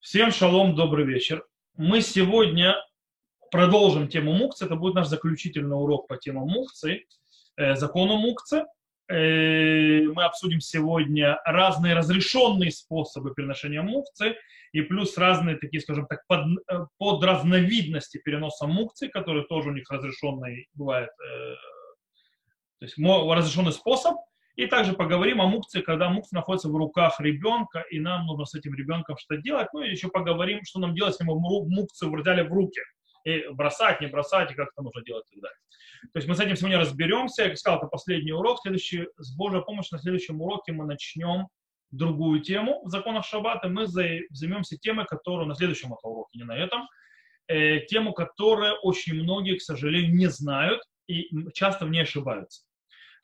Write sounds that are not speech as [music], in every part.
Всем шалом, добрый вечер. Мы сегодня продолжим тему мукцы. Это будет наш заключительный урок по теме мукцы, э, закону мукцы. Э, мы обсудим сегодня разные разрешенные способы переношения мукцы и плюс разные такие, скажем так, под, э, под разновидности переноса мукцы, которые тоже у них разрешенный бывает, то есть разрешенный способ. И также поговорим о мукции, когда мукция находится в руках ребенка, и нам нужно с этим ребенком что-то делать. Ну и еще поговорим, что нам делать, если мы мукцию взяли в руки. И бросать, не бросать, и как это нужно делать и так далее. То есть мы с этим сегодня разберемся. Я сказал, это последний урок. Следующий, с Божьей помощью на следующем уроке мы начнем другую тему в законах Шаббата. Мы займемся темой, которую на следующем уроке, не на этом, э, тему, которую очень многие, к сожалению, не знают и часто в ней ошибаются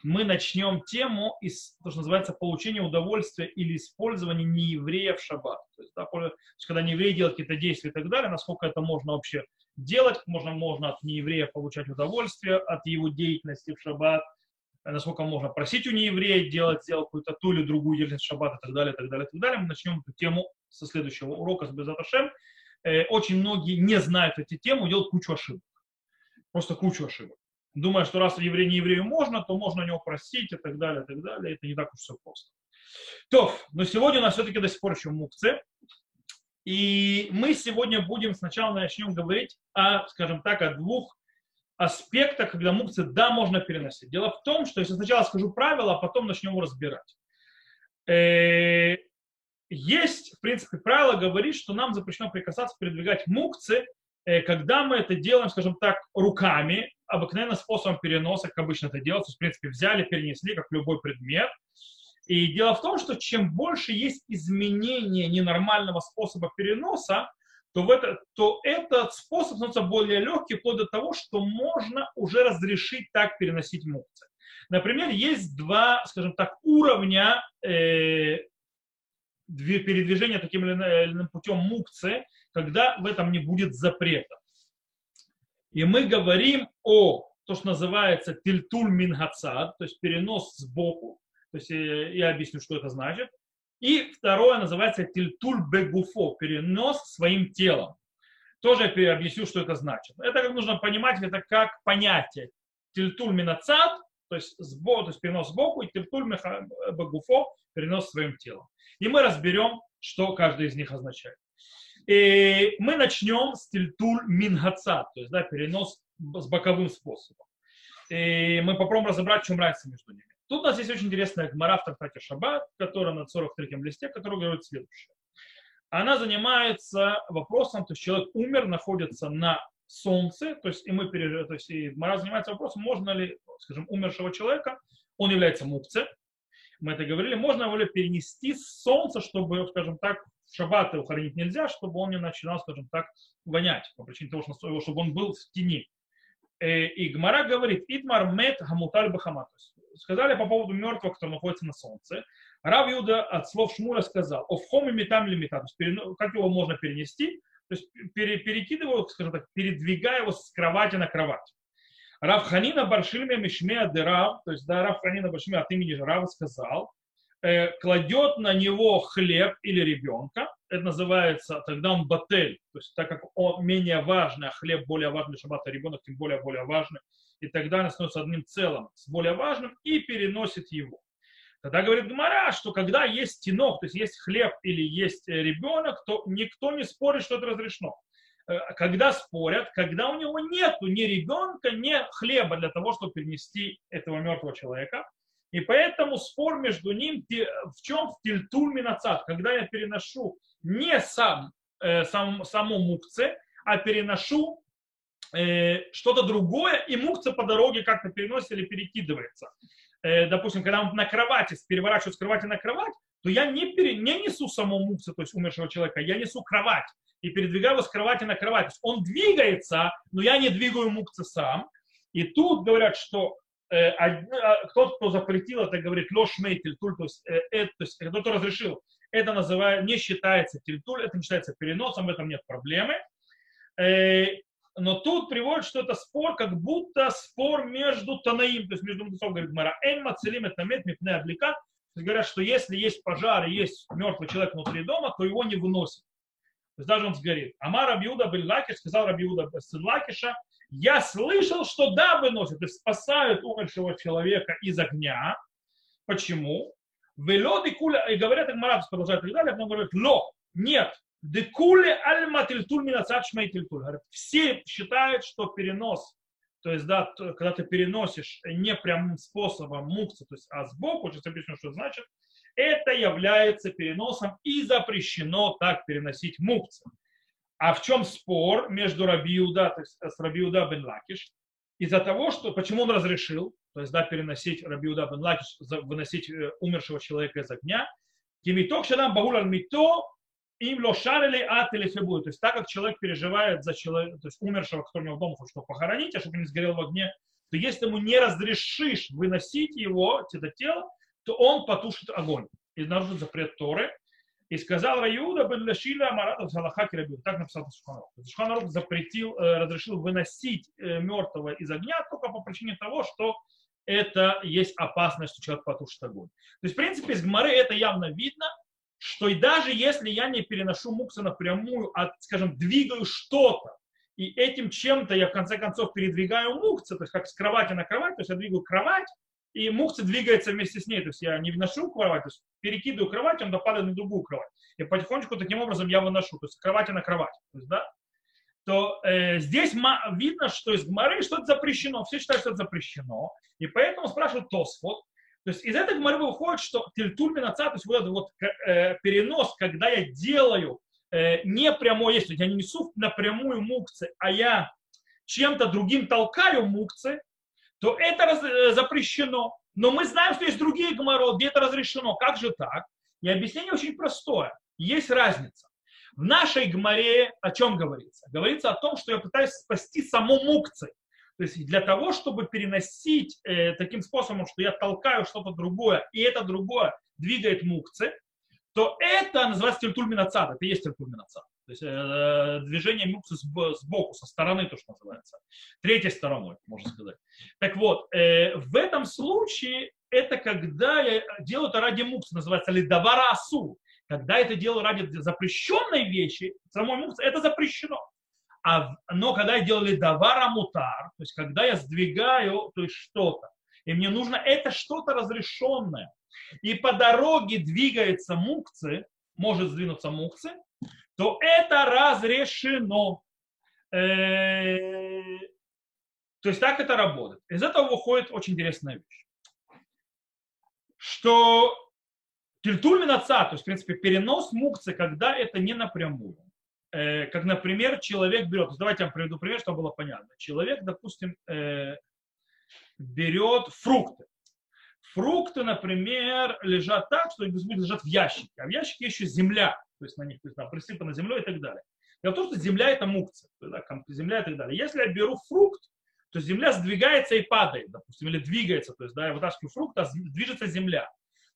мы начнем тему из, то, что называется, получения удовольствия или использования нееврея в шаббат. То есть, да, то есть когда нееврей делает какие-то действия и так далее, насколько это можно вообще делать, можно, можно от нееврея получать удовольствие от его деятельности в шаббат, насколько можно просить у нееврея делать, сделать какую-то ту или другую деятельность в шаббат и так далее, и так далее, и так далее. Мы начнем эту тему со следующего урока с Безаташем. Э, очень многие не знают эти темы, делают кучу ошибок. Просто кучу ошибок думая, что раз еврей не еврею можно, то можно у него просить и так далее, и так далее. Это не так уж все просто. То, но сегодня у нас все-таки до сих пор еще мукцы. И мы сегодня будем сначала начнем говорить о, скажем так, о двух аспектах, когда мукцы да, можно переносить. Дело в том, что если сначала скажу правила, а потом начнем разбирать. Э, есть, в принципе, правило говорит, что нам запрещено прикасаться, передвигать мукцы, э, когда мы это делаем, скажем так, руками, обыкновенным способом переноса, как обычно это делается, в принципе, взяли, перенесли, как любой предмет. И дело в том, что чем больше есть изменения ненормального способа переноса, то, в это, то этот способ становится более легкий, вплоть до того, что можно уже разрешить так переносить мукцы. Например, есть два, скажем так, уровня э, передвижения таким или иным путем мукцы, когда в этом не будет запрета. И мы говорим о то, что называется тильтуль мингацад, то есть перенос сбоку. То есть э, я объясню, что это значит. И второе называется тильтуль бегуфо, перенос своим телом. Тоже я объясню, что это значит. Это как нужно понимать, это как понятие. Тильтуль минацад, то есть, сбоку, то есть перенос сбоку, и тильтуль бегуфо, перенос своим телом. И мы разберем, что каждый из них означает. И мы начнем с тильтуль мингаца, то есть да, перенос с боковым способом. И мы попробуем разобрать, в чем разница между ними. Тут у нас есть очень интересная гмара в Тартате Шаббат, которая на 43-м листе, которая говорит следующее. Она занимается вопросом, то есть человек умер, находится на солнце, то есть и мы пережили, то есть и Гмара занимается вопросом, можно ли, скажем, умершего человека, он является мукце, мы это говорили, можно ли перенести с солнца, чтобы, скажем так, шаббат его хоронить нельзя, чтобы он не начинал, скажем так, вонять, по причине того, что, чтобы он был в тени. Э, и Гмара говорит, Итмар мет хамуталь бахама. Сказали по поводу мертвого, который находится на солнце. Рав Юда от слов Шмура сказал, офхом и метам то есть как его можно перенести, то есть перекидывая, скажем так, передвигая его с кровати на кровать. Рав Ханина Баршильме Мишмея Дерав, то есть да, Рав Ханина Баршильме от имени Рава сказал, э, кладет на него хлеб или ребенка, это называется, тогда он батель, то есть так как он менее важный, а хлеб более важный, шаббат, а ребенок тем более более важный, и тогда он становится одним целым с более важным и переносит его. Тогда говорит Гмара, что когда есть тинок, то есть есть хлеб или есть э, ребенок, то никто не спорит, что это разрешено. Э, когда спорят, когда у него нет ни ребенка, ни хлеба для того, чтобы перенести этого мертвого человека. И поэтому спор между ним в чем в тильтуль минацат, когда я переношу не сам, э, сам саму мукце, а переношу э, что-то другое, и мукце по дороге как-то переносится или перекидывается. Э, допустим, когда он на кровати, переворачивает с кровати на кровать, то я не, пере, не несу саму мукце, то есть умершего человека, я несу кровать и передвигаю его с кровати на кровать. То есть он двигается, но я не двигаю мукцы сам. И тут говорят, что тот, кто запретил это, говорит лош мейтель, то есть, э, э, то есть кто-то разрешил, это называется, не считается тильтуль, это не считается переносом, в этом нет проблемы. Э, но тут приводит, что это спор, как будто спор между Танаим, то есть между мудрецом, говорит Мара, Эн Мацелим это мет мипне облика. То есть говорят, что если есть пожар и есть мертвый человек внутри дома, то его не выносят. То есть даже он сгорит. Амар Рабиуда бен Лакиш, сказал Рабиуда сын Лакиша, я слышал, что да, выносят, есть спасают умершего человека из огня. Почему? Вело декуля, и говорят, Марат продолжает и так далее, но говорят, ло, нет, декуле альма тильтуль минацат шмей тильтуль. Все считают, что перенос, то есть, да, когда ты переносишь не прямым способом мукца, то есть, а сбоку, сейчас объясню, что значит, это является переносом и запрещено так переносить мукцы. А в чем спор между Рабиуда, то есть с Рабиуда бен Лакиш? Из-за того, что почему он разрешил, то есть да, переносить Рабиуда бен Лакиш, выносить э, умершего человека из огня, Кимиток шадам багул мито им лошарили от или фебу. То есть так как человек переживает за человека, то есть умершего, который у него дома хочет похоронить, а чтобы не сгорел в огне, то если ему не разрешишь выносить его, это тело, то он потушит огонь. И нарушит запрет Торы. И сказал Раюда бен Лешиля Маратов Салахаки Рабиу. Так написал Шуханрух. Шуханрух запретил, э, разрешил выносить э, мертвого из огня только по причине того, что это есть опасность, что человек потушит огонь. То есть, в принципе, из Гмары это явно видно, что и даже если я не переношу мукса напрямую, а, скажем, двигаю что-то, и этим чем-то я в конце концов передвигаю мукца, то есть как с кровати на кровать, то есть я двигаю кровать, и мукца двигается вместе с ней. То есть я не вношу кровать, то есть перекидываю кровать, он падает на другую кровать. И потихонечку таким образом я выношу, то есть кровати на кровать. То есть, да? то э, здесь видно, что из Гмары что-то запрещено. Все считают, что это запрещено. И поэтому спрашивают Тосфот. То есть из этой Гмары выходит, что тильтуль минаца, то есть вот этот вот э, перенос, когда я делаю э, не прямой, если я не несу напрямую мукцы, а я чем-то другим толкаю мукцы, то это раз, э, запрещено. Но мы знаем, что есть другие гморот, где это разрешено. Как же так? И объяснение очень простое. Есть разница. В нашей гморе о чем говорится? Говорится о том, что я пытаюсь спасти саму мукцы. То есть для того, чтобы переносить э, таким способом, что я толкаю что-то другое, и это другое двигает мукцы, то это называется тельтульминацад. Это и есть тельтульминацад. То есть э, движение муксы сбоку, со стороны, то, что называется. Третьей стороной, можно сказать. Так вот, э, в этом случае это когда я делаю это ради муксы, называется лидавара асу. Когда это делаю ради запрещенной вещи, самой муксы, это запрещено. А, но когда я делаю лидавара мутар, то есть когда я сдвигаю то есть что-то, и мне нужно это что-то разрешенное, и по дороге двигается мукцы, может сдвинуться мукцы, то это разрешено. Э, то есть так это работает. Из этого выходит очень интересная вещь. Что тильтуль отца, то есть, в принципе, перенос мукцы, когда это не напрямую. Э, как, например, человек берет, давайте я вам приведу пример, чтобы было понятно. Человек, допустим, э, берет фрукты. Фрукты, например, лежат так, что они лежать в ящике, а в ящике еще земля то есть на них то есть, там, присыпано землей и так далее. Дело в том, что земля это мукция, да, земля и так далее. Если я беру фрукт, то земля сдвигается и падает, допустим, или двигается, то есть да, я вытаскиваю фрукт, а движется земля,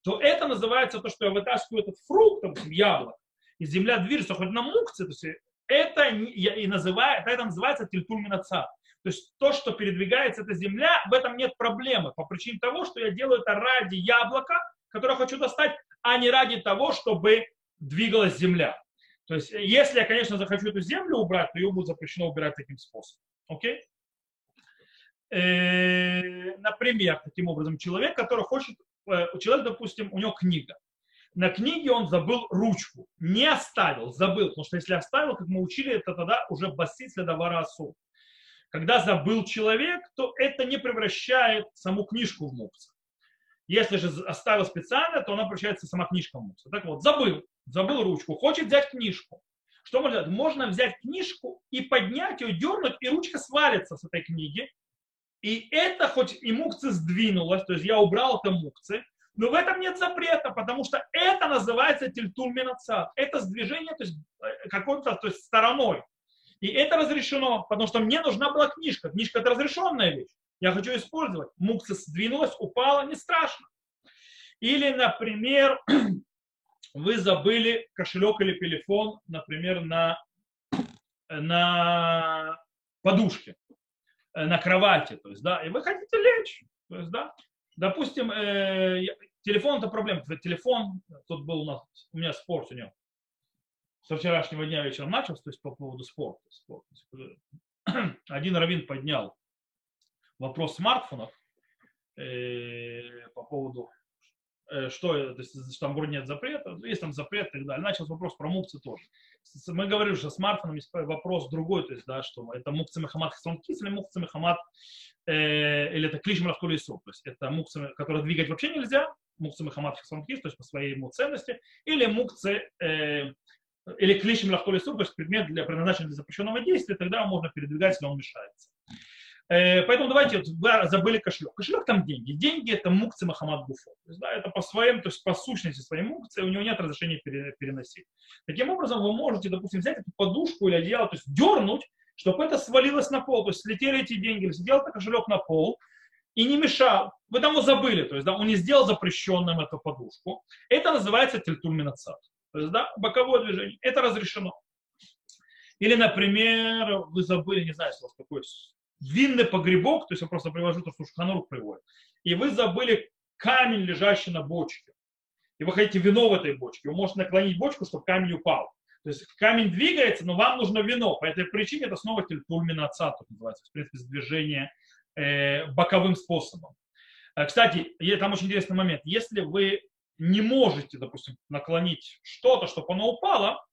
то это называется то, что я вытаскиваю этот фрукт, допустим, яблоко, и земля движется, хоть на мукции, то есть это и называет, это называется тильтульминаца. То есть то, что передвигается, это земля, в этом нет проблемы, по причине того, что я делаю это ради яблока, которое хочу достать, а не ради того, чтобы двигалась земля. То есть, э, если я, конечно, захочу эту землю убрать, то ее будет запрещено убирать таким способом. Окей? Э, например, таким образом, человек, который хочет, э, человек, допустим, у него книга. На книге он забыл ручку, не оставил, забыл, потому что если оставил, как мы учили, это тогда уже басит следовара осу. Когда забыл человек, то это не превращает саму книжку в мукса. Если же оставил специально, то она превращается сама книжка в мукса. Так вот, забыл забыл ручку, хочет взять книжку. Что можно делать? Можно взять книжку и поднять ее, дернуть, и ручка свалится с этой книги. И это хоть и мукцы сдвинулась, то есть я убрал это мукцы, но в этом нет запрета, потому что это называется тильтуль минаца. Это сдвижение то есть, э, какой-то то есть, стороной. И это разрешено, потому что мне нужна была книжка. Книжка это разрешенная вещь. Я хочу использовать. Мукса сдвинулась, упала, не страшно. Или, например, [clears throat] вы забыли кошелек или телефон, например, на, на подушке, э, на кровати, то есть, да, и вы хотите лечь, то есть, да, допустим, э, телефон это проблема, телефон, тут был у нас, у меня спор сегодня, со вчерашнего дня вечером начался, то есть по поводу спорта. спорта. [clears throat] Один раввин поднял вопрос смартфонов э, по поводу что, то есть, там вроде нет запрета, есть там запрет и так далее. Начался вопрос про мукцы тоже. Мы говорили, что смартфоном есть вопрос другой, то есть, да, что это мукцы Мехамад Хасонкис или мукцы Мехамад, э, или это клиш Мрахкулису, то есть это мукцы, которые двигать вообще нельзя, мукцы Мехамад Хасонкис, то есть по своей ему ценности, или мукцы э, или клишем лахтолису, то есть предмет для, предназначенный для запрещенного действия, тогда можно передвигать, если он мешается. Э, поэтому давайте, вот, забыли кошелек. Кошелек там деньги. Деньги это мукцы Махамад Гуфо. То есть, да, это по своим, то есть по сущности своей мукции, у него нет разрешения переносить. Таким образом, вы можете, допустим, взять эту подушку или одеяло, то есть дернуть, чтобы это свалилось на пол. То есть слетели эти деньги, или сидел этот кошелек на пол, и не мешал. Вы там его забыли, то есть да, он не сделал запрещенным эту подушку. Это называется тельтульминацат. То есть, да, боковое движение. Это разрешено. Или, например, вы забыли, не знаю, если у вас какой винный погребок, то есть я просто привожу то, что Шуханарух приводит, и вы забыли камень, лежащий на бочке, и вы хотите вино в этой бочке, вы можете наклонить бочку, чтобы камень упал. То есть камень двигается, но вам нужно вино. По этой причине это снова тульминация, называется, в принципе, движение э, боковым способом. Э, кстати, там очень интересный момент. Если вы не можете, допустим, наклонить что-то, чтобы оно упало,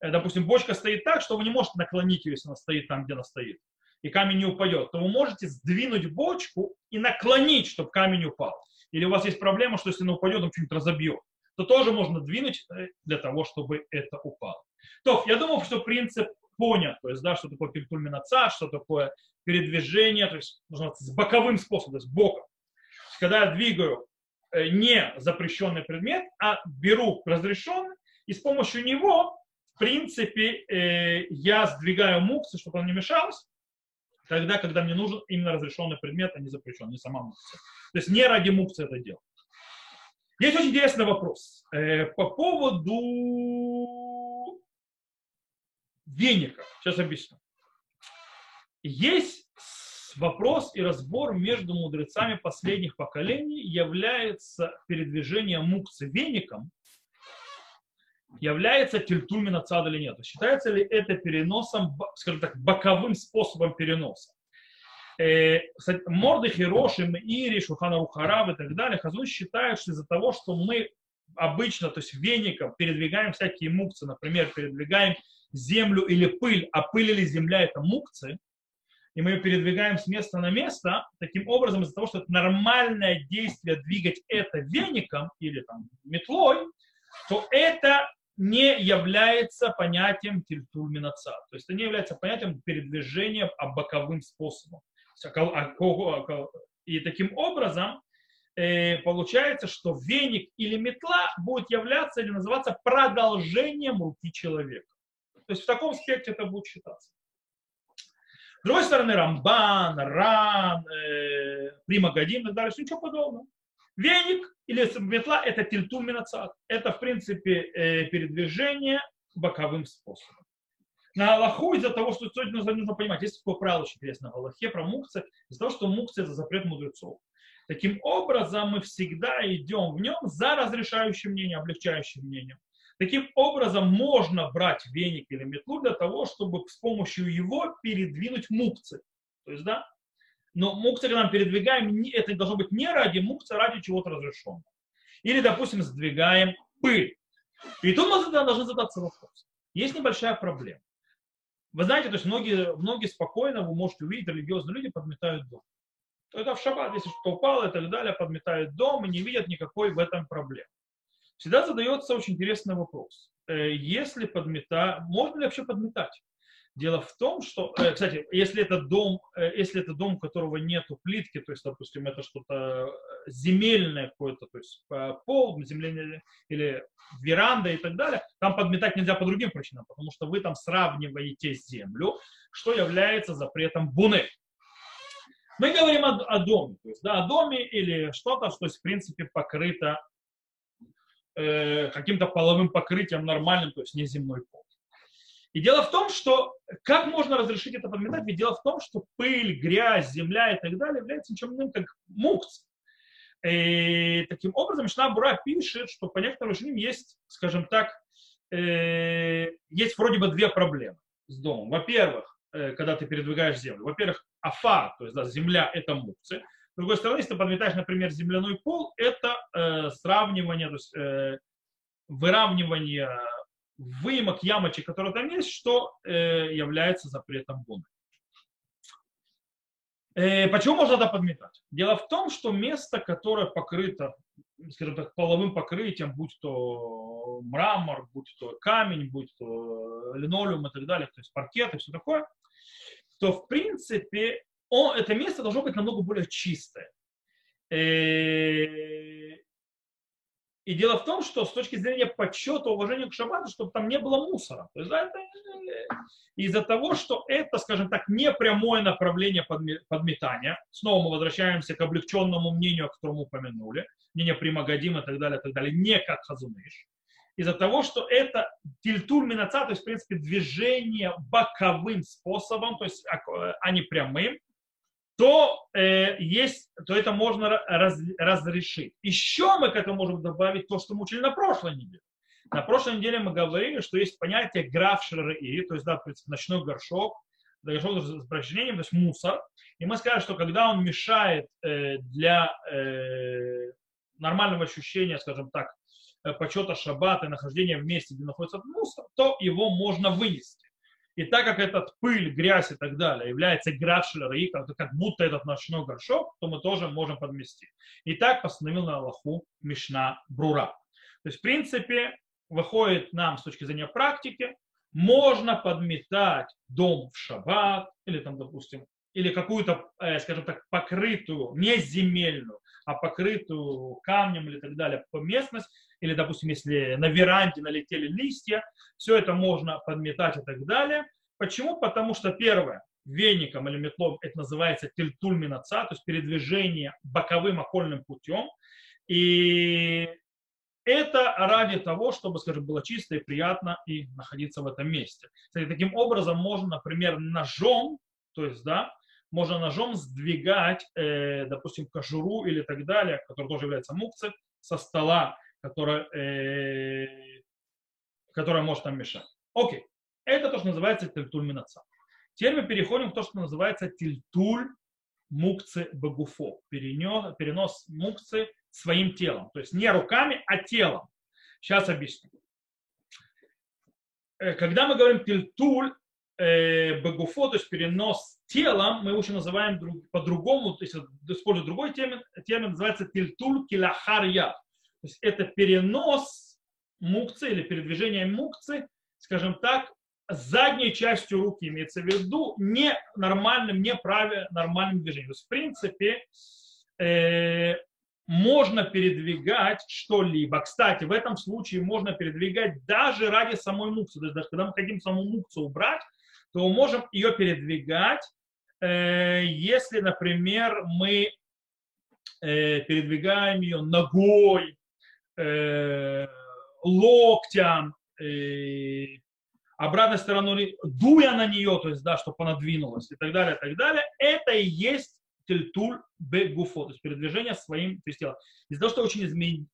э, допустим, бочка стоит так, что вы не можете наклонить ее, если она стоит там, где она стоит и камень не упадет, то вы можете сдвинуть бочку и наклонить, чтобы камень упал. Или у вас есть проблема, что если она упадет, он что-нибудь разобьет, то тоже можно двинуть э, для того, чтобы это упало. То, я думаю, что принцип понят, то есть, да, что такое перекульминация, что такое передвижение, то есть, нужно с боковым способом, то есть боком. Когда я двигаю э, не запрещенный предмет, а беру разрешенный, и с помощью него, в принципе, э, я сдвигаю муксы, чтобы он не мешался, тогда, когда мне нужен именно разрешенный предмет, а не запрещенный, не сама мукция. То есть не ради мукции это делать. Есть очень интересный вопрос э, по поводу веника. Сейчас объясню. Есть вопрос и разбор между мудрецами последних поколений, является передвижение мукцы веником является тильтумина цад или нет. Считается ли это переносом, скажем так, боковым способом переноса? Э, Морды Хироши, Ири, Шухана Рухарав и так далее, Хазун считает, что из-за того, что мы обычно, то есть веником передвигаем всякие мукцы, например, передвигаем землю или пыль, а пыль или земля это мукцы, и мы ее передвигаем с места на место, таким образом, из-за того, что это нормальное действие двигать это веником или там метлой, то это не является понятием тильтульминаца. То есть это не является понятием передвижения а боковым способом. И таким образом э, получается, что веник или метла будет являться или называться продолжением руки человека. То есть в таком аспекте это будет считаться. С другой стороны, Рамбан, Ран, э, Прима Гадим и так далее, ничего подобного. Веник или метла – это тильтум минацат. Это, в принципе, э, передвижение боковым способом. На Аллаху из-за того, что нужно, нужно понимать, есть такое правило очень интересное в Аллахе про мукцы, из-за того, что мукцы – это запрет мудрецов. Таким образом, мы всегда идем в нем за разрешающим мнением, облегчающим мнением. Таким образом, можно брать веник или метлу для того, чтобы с помощью его передвинуть мукцы. То есть, да, но мукция, когда мы передвигаем, это должно быть не ради мукции, а ради чего-то разрешенного. Или, допустим, сдвигаем пыль. И тут мы должны задаться вопрос. Есть небольшая проблема. Вы знаете, то есть многие, многие спокойно, вы можете увидеть, религиозные люди подметают дом. Это в шаббат, если что упало и так далее, подметают дом и не видят никакой в этом проблемы. Всегда задается очень интересный вопрос. Э, если подметать, можно ли вообще подметать? Дело в том, что, э, кстати, если это дом, э, если это дом, у которого нету плитки, то есть, допустим, это что-то земельное какое-то, то есть пол, земля или веранда и так далее, там подметать нельзя по другим причинам, потому что вы там сравниваете землю, что является запретом буны. Мы говорим о, о доме, то есть, да, о доме или что-то, что, в принципе, покрыто э, каким-то половым покрытием нормальным, то есть не земной пол. И дело в том, что как можно разрешить это подметать? Ведь дело в том, что пыль, грязь, земля и так далее являются ничем иным, как мукц. И таким образом Мишна Бура пишет, что по некоторым решениям есть, скажем так, э, есть вроде бы две проблемы с домом. Во-первых, э, когда ты передвигаешь землю. Во-первых, афар, то есть да, земля – это мукцы. С другой стороны, если ты подметаешь, например, земляной пол, это э, сравнивание, то есть э, выравнивание выемок, ямочек, которые там есть, что э, является запретом гуны. Э, почему можно это подметать? Дело в том, что место, которое покрыто, скажем так, половым покрытием, будь то мрамор, будь то камень, будь то линолеум и так далее, то есть паркет и все такое, то в принципе он, это место должно быть намного более чистое. Э, и дело в том, что с точки зрения подсчета, уважения к шаббату, чтобы там не было мусора. То есть, это из-за того, что это, скажем так, не прямое направление подметания. Снова мы возвращаемся к облегченному мнению, о котором упомянули. Мнение примагадим и так далее, и так далее. Не как хазуныш. Из-за того, что это тильтур минаца, то есть, в принципе, движение боковым способом, то есть, а, а не прямым, то, э, есть, то это можно раз, разрешить. Еще мы к этому можем добавить то, что мы учили на прошлой неделе. На прошлой неделе мы говорили, что есть понятие граф шрары, то есть, да, в принципе, ночной горшок, горшок с брачнением, то есть мусор. И мы сказали, что когда он мешает э, для э, нормального ощущения, скажем так, э, почета шаббата и нахождения в месте, где находится мусор, то его можно вынести. И так как этот пыль, грязь и так далее является графшлер, как, будто этот ночной горшок, то мы тоже можем подмести. И так постановил на Аллаху Мишна Брура. То есть, в принципе, выходит нам с точки зрения практики, можно подметать дом в шаббат, или там, допустим, или какую-то, э, скажем так, покрытую, не земельную, а покрытую камнем или так далее по местность, или, допустим, если на веранде налетели листья, все это можно подметать и так далее. Почему? Потому что первое, веником или метлом это называется тильтуль минаца, то есть передвижение боковым окольным путем. И это ради того, чтобы, скажем, было чисто и приятно и находиться в этом месте. Кстати, таким образом можно, например, ножом, то есть, да, можно ножом сдвигать, э, допустим, кожуру или так далее, который тоже является мукцей, со стола которая, э, которая может нам мешать. Окей. Это то, что называется тильтуль минаца. Теперь мы переходим к тому, что называется тильтуль мукцы багуфо. Перенес, перенос мукцы своим телом. То есть не руками, а телом. Сейчас объясню. Э, когда мы говорим тильтуль э, багуфо, то есть перенос телом, мы его называем друг, по-другому, то есть используя другой термин, термин называется тильтуль килахарья. То есть это перенос мукцы или передвижение мукцы, скажем так, задней частью руки имеется в виду не нормальным, не праве нормальным движением. То есть, в принципе, э, можно передвигать что-либо. Кстати, в этом случае можно передвигать даже ради самой мукцы. То есть даже когда мы хотим саму мукцу убрать, то мы можем ее передвигать, э, если, например, мы э, передвигаем ее ногой, э, э, обратной стороной, дуя на нее, то есть, да, чтобы она двинулась и так далее, и так далее, это и есть тельтуль бегуфо, то есть передвижение своим то есть, телом. Из-за того, что очень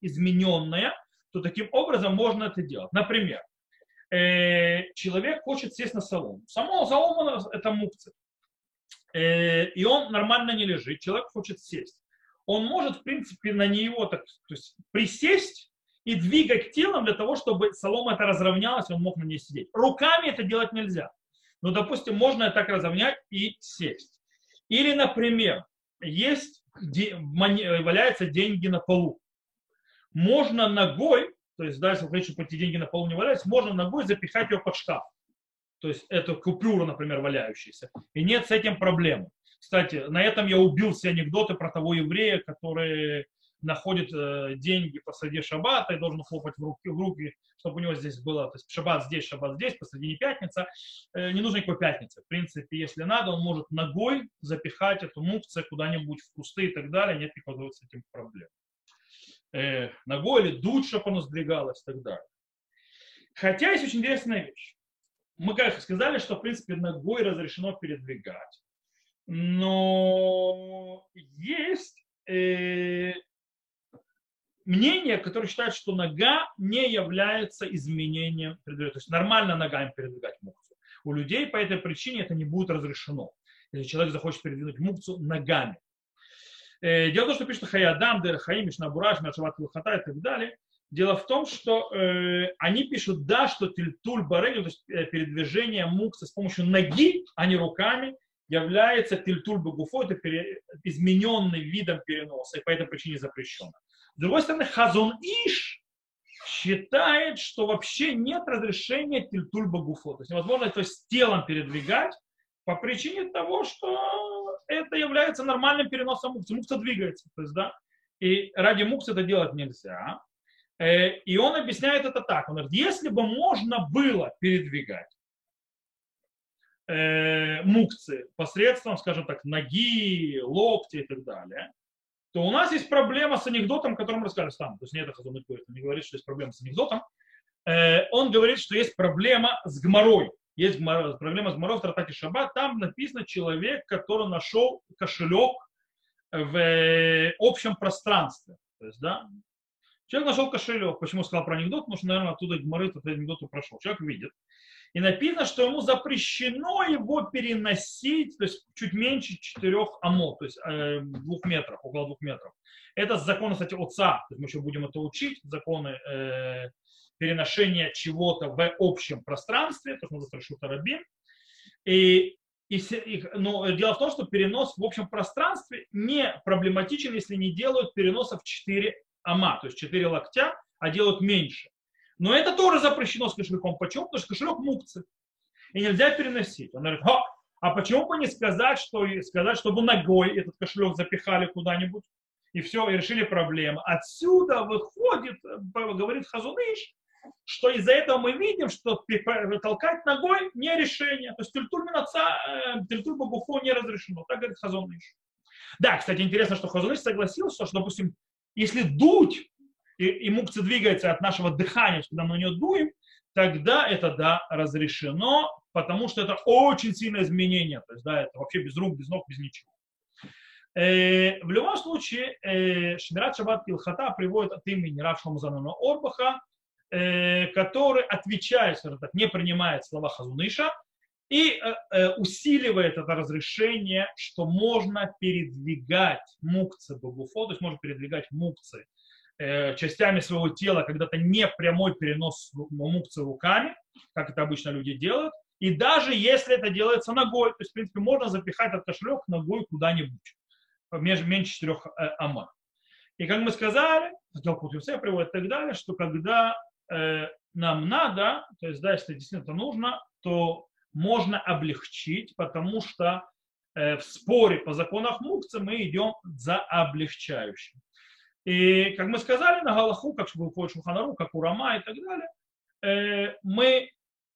измененное, то таким образом можно это делать. Например, э, человек хочет сесть на солому. Само солома это мукция. Э, и он нормально не лежит, человек хочет сесть он может, в принципе, на него так, то есть, присесть и двигать телом для того, чтобы солома это разровнялась, он мог на ней сидеть. Руками это делать нельзя. Но, допустим, можно так разровнять и сесть. Или, например, есть, валяются деньги на полу. Можно ногой, то есть, да, если эти деньги на полу не валялись, можно ногой запихать ее под шкаф. То есть, эту купюру, например, валяющуюся. И нет с этим проблемы. Кстати, на этом я убил все анекдоты про того еврея, который находит э, деньги посреди шаббата и должен хлопать в руки, в руки, чтобы у него здесь было, то есть шаббат здесь, шаббат здесь, посредине пятница. Э, не нужно никакой пятницы. В принципе, если надо, он может ногой запихать эту мукцию куда-нибудь в кусты и так далее, нет никакой с этим проблем. Э, ногой или дуть, чтобы оно сдвигалось и так далее. Хотя есть очень интересная вещь. Мы, как сказали, что, в принципе, ногой разрешено передвигать но есть э, мнение, которое считает, что нога не является изменением передвижения. То есть нормально ногами передвигать мукцу. У людей по этой причине это не будет разрешено. Если человек захочет передвинуть мукцу ногами. Э, дело в том, что пишет Хаядам, Дер Хаим, Мишнабураж, Мишават Хата и так далее. Дело в том, что э, они пишут, да, что тильтуль барегу, то есть э, передвижение мукса с помощью ноги, а не руками, является тильтуль багуфо, это пере, измененный видом переноса, и по этой причине запрещено. С другой стороны, Хазон Иш считает, что вообще нет разрешения тильтуль багуфо. То есть невозможно то есть телом передвигать по причине того, что это является нормальным переносом мукса. Мукса двигается. То есть, да, и ради мукса это делать нельзя. Э, и он объясняет это так. Он говорит, если бы можно было передвигать э, мукцы посредством, скажем так, ноги, локти и так далее, то у нас есть проблема с анекдотом, которым рассказали там. То есть не это Хазунит говорит, он не говорит, что есть проблема с анекдотом. Э, он говорит, что есть проблема с гморой. Есть проблема с гморой в Тратате Шаббат. Там написано человек, который нашел кошелек в общем пространстве. То есть, да, Человек нашел кошелек. Почему сказал про анекдот? Потому что, наверное, оттуда Гмары этот анекдот прошел. Человек видит. И написано, что ему запрещено его переносить, то есть чуть меньше 4 амот, то есть э, двух метров, около двух метров. Это законы, кстати, отца. То есть мы еще будем это учить, законы э, переношения чего-то в общем пространстве, то есть мы запрещу Тарабин. И, и, но дело в том, что перенос в общем пространстве не проблематичен, если не делают переносов 4 ама, то есть 4 локтя, а делают меньше. Но это тоже запрещено с кошельком. Почему? Потому что кошелек мукцы. И нельзя переносить. Он говорит, Ха, а почему бы не сказать, что, сказать, чтобы ногой этот кошелек запихали куда-нибудь? И все, и решили проблему. Отсюда выходит, говорит Хазуныш, что из-за этого мы видим, что толкать ногой не решение. То есть тюльтуль минаца, э, не разрешено. Так говорит Хазуныш. Да, кстати, интересно, что Хазуныш согласился, что, допустим, если дуть, и, и мукция двигается от нашего дыхания, когда мы на нее дуем, тогда это, да, разрешено, потому что это очень сильное изменение. То есть, да, это вообще без рук, без ног, без ничего. Э, в любом случае, э, Шмират Шаббат Килхата приводит от имени Рав Шламузанана Орбаха, э, который отвечает, скажем так, не принимает слова Хазуныша, и э, э, усиливает это разрешение, что можно передвигать мукцы багуфо, то есть можно передвигать мукцы э, частями своего тела, когда-то не прямой перенос мукцы руками, как это обычно люди делают, и даже если это делается ногой, то есть, в принципе, можно запихать этот кошелек ногой куда-нибудь, меньше 4 ама. И как мы сказали, Талкут Юсея приводит и так далее, что когда э, нам надо, то есть, да, если действительно нужно, то можно облегчить, потому что э, в споре по законах мукцы мы идем за облегчающим. И, как мы сказали, на Галаху, как выходит Шуханару, как у Рама и так далее, э, мы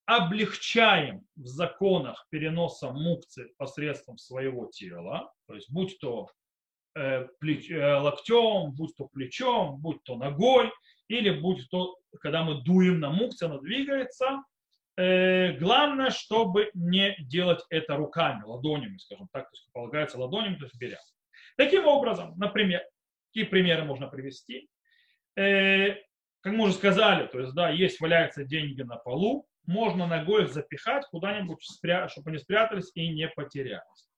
облегчаем в законах переноса мукцы посредством своего тела, то есть будь то э, плеч, локтем, будь то плечом, будь то ногой, или будь то, когда мы дуем на мукце, она двигается, Э, главное, чтобы не делать это руками, ладонями, скажем так, то есть полагается ладонями, то есть беря. Таким образом, например, какие примеры можно привести? Э, как мы уже сказали, то есть, да, есть валяются деньги на полу, можно ногой их запихать куда-нибудь, чтобы они спрятались и не потерялись.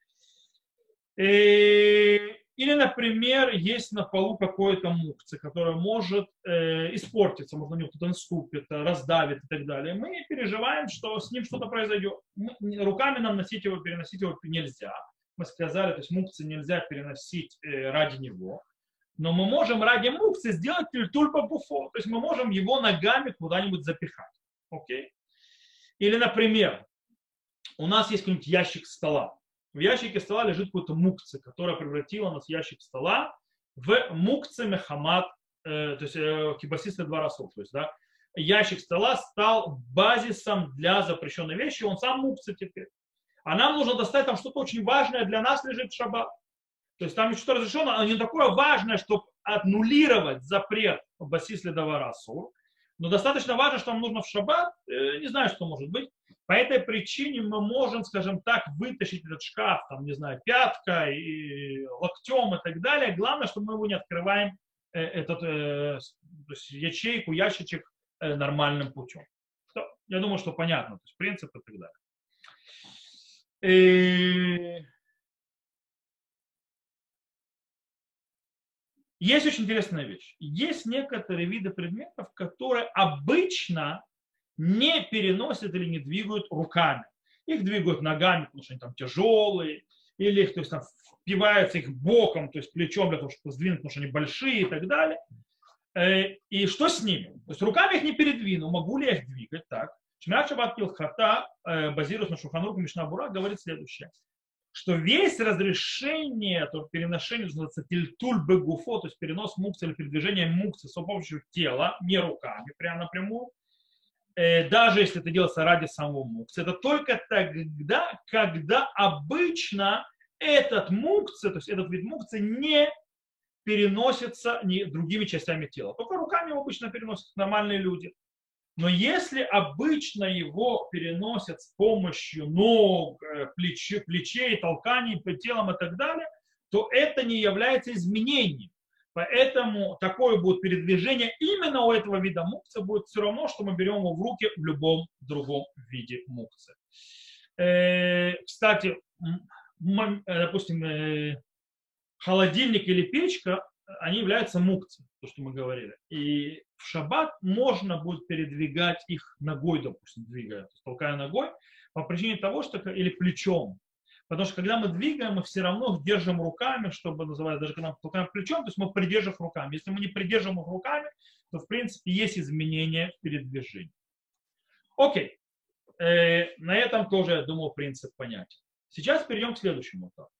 И э, или, например, есть на полу какой-то мукцы, который может э, испортиться, можно на него кто-то наступит, раздавит и так далее. Мы переживаем, что с ним что-то произойдет. Мы, руками нам носить его, переносить его нельзя. Мы сказали, то есть мукцы нельзя переносить э, ради него. Но мы можем ради мукцы сделать тульпа буфо. То есть мы можем его ногами куда-нибудь запихать. Окей? Или, например, у нас есть какой-нибудь ящик стола в ящике стола лежит какой-то мукцы, которая превратила нас ящик стола в мукцы мехамат, э, то есть э, кибасисты раза, то есть, да, ящик стола стал базисом для запрещенной вещи, он сам мукцы теперь. А нам нужно достать там что-то очень важное для нас лежит в шаббат. То есть там что-то разрешено, но не такое важное, чтобы аннулировать запрет басис ледовара сур. Но достаточно важно, что нам нужно в шаббат, э, не знаю, что может быть, по этой причине мы можем, скажем так, вытащить этот шкаф, там, не знаю, пяткой, и локтем и так далее. Главное, чтобы мы его не открываем э, этот, э, то есть ячейку, ящичек нормальным путем. Я думаю, что понятно, то есть принцип и так далее. И... Есть очень интересная вещь. Есть некоторые виды предметов, которые обычно не переносят или не двигают руками. Их двигают ногами, потому что они там тяжелые, или их то есть, там, впиваются их боком, то есть плечом для того, чтобы сдвинуть, потому что они большие и так далее. Э, и что с ними? То есть руками их не передвину, могу ли я их двигать так? Шмиат Шабат Килхата, э, базируясь на Шуханурку Мишнабура, говорит следующее что весь разрешение, то переношение, называется тильтуль бегуфо, то есть перенос мукса или передвижение мукса с помощью тела, не руками прямо напрямую, э, даже если это делается ради самого мукса, это только тогда, когда обычно этот мукцы, то есть этот вид мукцы не переносится ни другими частями тела. Только руками обычно переносят нормальные люди. Но если обычно его переносят с помощью ног, э, плечей, плечей толканий по телам и так далее, то это не является изменением. Поэтому такое будет передвижение именно у этого вида мукцы будет все равно, что мы берем его в руки в любом другом виде мукцы. Э, кстати, э, допустим, холодильник или печка, они являются мукцей, то, что мы говорили. И в шаббат можно будет передвигать их ногой, допустим, двигая, толкая ногой, по причине того, что, или плечом. Потому что когда мы двигаем, мы все равно держим руками, чтобы называть, даже когда мы толкаем плечом, то есть мы придерживаем руками. Если мы не придерживаем их руками, то в принципе есть изменения в передвижении. Окей. Э, на этом тоже, я думаю, принцип понятен. Сейчас перейдем к следующему этапу.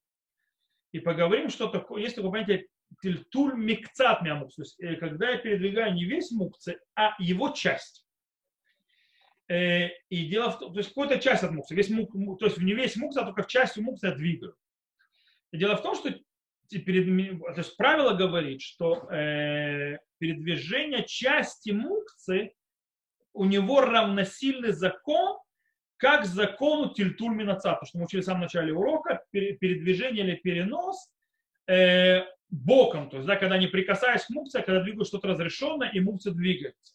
И поговорим, что такое, есть такое понятие тильтуль микцат мямукс, то есть э, когда я передвигаю не весь мукцы, а его часть. Э, и дело в том, то есть какая-то часть от мукса, весь мук, то есть не весь мукс, а только часть мукса я двигаю. И дело в том, что перед, то есть правило говорит, что э, передвижение части мукцы у него равносильный закон, как закону тильтуль минаца, то, что мы учили в самом начале урока, передвижение или перенос боком, то есть, да, когда не прикасаясь к мукце, а когда двигаю что-то разрешенное, и мукция двигается.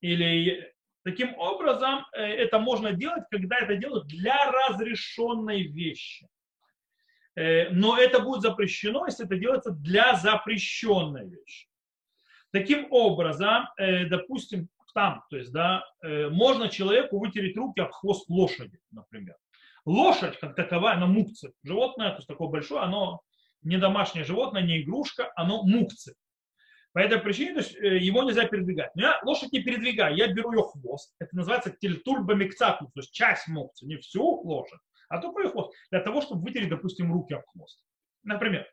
Или таким образом э, это можно делать, когда это делают для разрешенной вещи. Э, но это будет запрещено, если это делается для запрещенной вещи. Таким образом, э, допустим, там, то есть, да, можно человеку вытереть руки об хвост лошади, например. Лошадь, как таковая, она мукция. Животное, то есть такое большое, оно не домашнее животное, не игрушка, оно мукцы. По этой причине то есть, э, его нельзя передвигать. Но я лошадь не передвигаю, я беру ее хвост. Это называется тельтульбамикцату, то есть часть мукцы, не всю лошадь, а только ее хвост, для того, чтобы вытереть, допустим, руки об хвост. Например.